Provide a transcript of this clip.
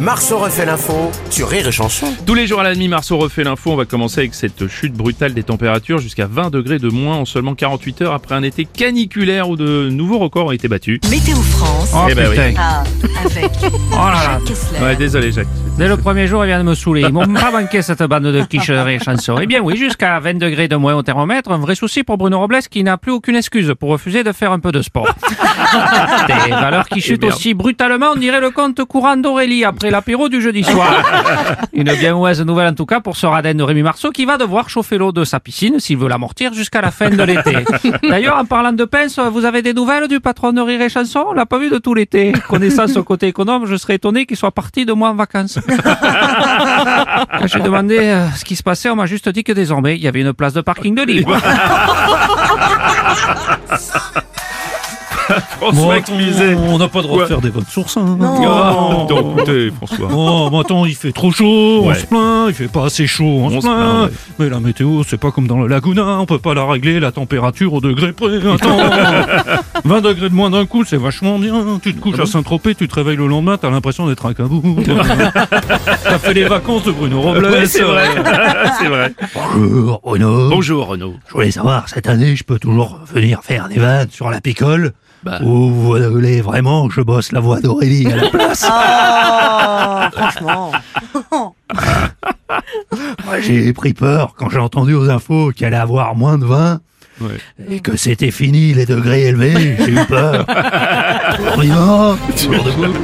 Marceau refait l'info sur Rire et Chanson. Tous les jours à la demi, Marceau refait l'info. On va commencer avec cette chute brutale des températures jusqu'à 20 degrés de moins en seulement 48 heures après un été caniculaire où de nouveaux records ont été battus. Météo France. Oh Eh ben oui. Ah, avec Oh là là. Jacques Kessler. Ouais, désolé Jacques. Dès le premier jour, il vient de me saouler. Ils m'ont pas manqué cette bande de quicheurs et chansons. Eh bien oui, jusqu'à 20 degrés de moins au thermomètre, un vrai souci pour Bruno Robles qui n'a plus aucune excuse pour refuser de faire un peu de sport. Des valeurs qui chutent merde. aussi brutalement, on dirait le compte courant d'Aurélie après l'apéro du jeudi soir. Une bien mauvaise nouvelle en tout cas pour ce radin de Rémi Marceau qui va devoir chauffer l'eau de sa piscine s'il veut l'amortir jusqu'à la fin de l'été. D'ailleurs, en parlant de pince, vous avez des nouvelles du patron de Rire et Chanson? On l'a pas vu de tout l'été. Connaissant son côté économe, je serais étonné qu'il soit parti de moi en vacances. Quand j'ai demandé euh, ce qui se passait, on m'a juste dit que désormais, il y avait une place de parking de libre. François on n'a pas le droit de faire des bonnes sources. Hein. Oh, donc, écoutez, François. Oh, mais attends, il fait trop chaud, Ouais. on se plaint, il fait pas assez chaud, on, On se plaint. plaint, ouais. Mais la météo, c'est pas comme dans le Laguna, on peut pas la régler, la température au degré près. Attends, 20 degrés de moins d'un coup, c'est vachement bien. Tu te couches à Saint-Tropez, tu te réveilles le lendemain, t'as l'impression d'être à Cabourg. T'as fait les vacances de Bruno Robles. Ouais, c'est vrai. c'est vrai. Bonjour Bruno. Bonjour Renaud. Je voulais savoir, cette année, je peux toujours venir faire des vannes sur la picole Bah. Ou vous voulez vraiment que je bosse la voix d'Aurélie à la place? Oh, franchement. Moi, j'ai pris peur quand j'ai entendu aux infos qu'il allait avoir moins de 20 Ouais. et que c'était fini les degrés élevés. J'ai eu peur. Toujours vivant, toujours debout.